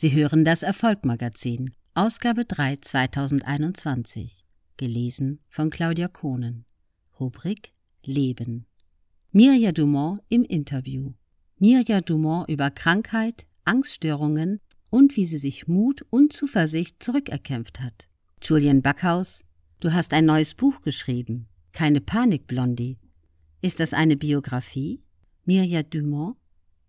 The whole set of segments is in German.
Sie hören das Erfolgmagazin, Ausgabe 3 2021, gelesen von Claudia Kohnen. Rubrik Leben. Mirja Dumont im Interview. Mirja Dumont über Krankheit, Angststörungen und wie sie sich Mut und Zuversicht zurückerkämpft hat. Julian Backhaus, du hast ein neues Buch geschrieben. Keine Panik, Blondie. Ist das eine Biografie? Mirja Dumont?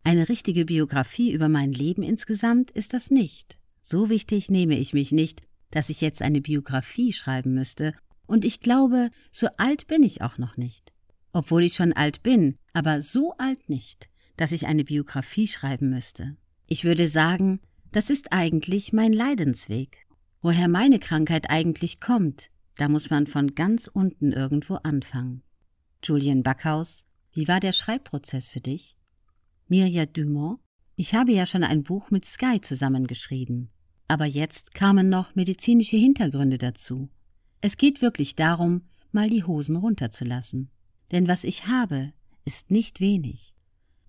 Eine richtige Biografie über mein Leben insgesamt ist das nicht. So wichtig nehme ich mich nicht, dass ich jetzt eine Biografie schreiben müsste, und ich glaube, so alt bin ich auch noch nicht. Obwohl ich schon alt bin, aber so alt nicht, dass ich eine Biografie schreiben müsste. Ich würde sagen, das ist eigentlich mein Leidensweg. Woher meine Krankheit eigentlich kommt, da muss man von ganz unten irgendwo anfangen. Julian Backhaus, wie war der Schreibprozess für dich? Mirja Dumont, ich habe ja schon ein Buch mit Sky zusammengeschrieben. Aber jetzt kamen noch medizinische Hintergründe dazu. Es geht wirklich darum, mal die Hosen runterzulassen. Denn was ich habe, ist nicht wenig.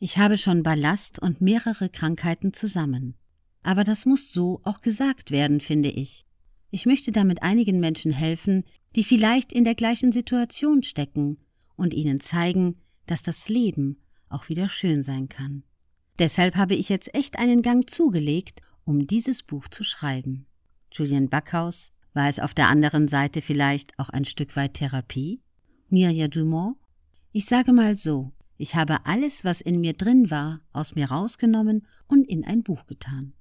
Ich habe schon Ballast und mehrere Krankheiten zusammen. Aber das muss so auch gesagt werden, finde ich. Ich möchte damit einigen Menschen helfen, die vielleicht in der gleichen Situation stecken und ihnen zeigen, dass das Leben auch wieder schön sein kann. Deshalb habe ich jetzt echt einen Gang zugelegt, um dieses Buch zu schreiben. Julian Backhaus, war es auf der anderen Seite vielleicht auch ein Stück weit Therapie? Mirja Dumont? Ich sage mal so, ich habe alles, was in mir drin war, aus mir rausgenommen und in ein Buch getan.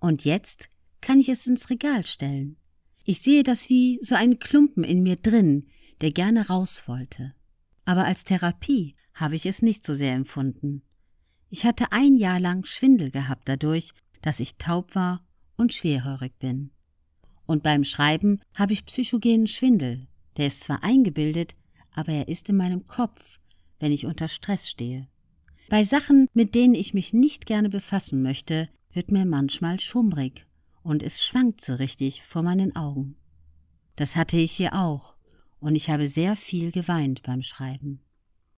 Und jetzt kann ich es ins Regal stellen. Ich sehe das wie so ein Klumpen in mir drin, der gerne raus wollte. Aber als Therapie habe ich es nicht so sehr empfunden. Ich hatte ein Jahr lang Schwindel gehabt dadurch, dass ich taub war und schwerhörig bin. Und beim Schreiben habe ich psychogenen Schwindel. Der ist zwar eingebildet, aber er ist in meinem Kopf, wenn ich unter Stress stehe. Bei Sachen, mit denen ich mich nicht gerne befassen möchte, wird mir manchmal schummrig und es schwankt so richtig vor meinen Augen. Das hatte ich hier auch, und ich habe sehr viel geweint beim Schreiben.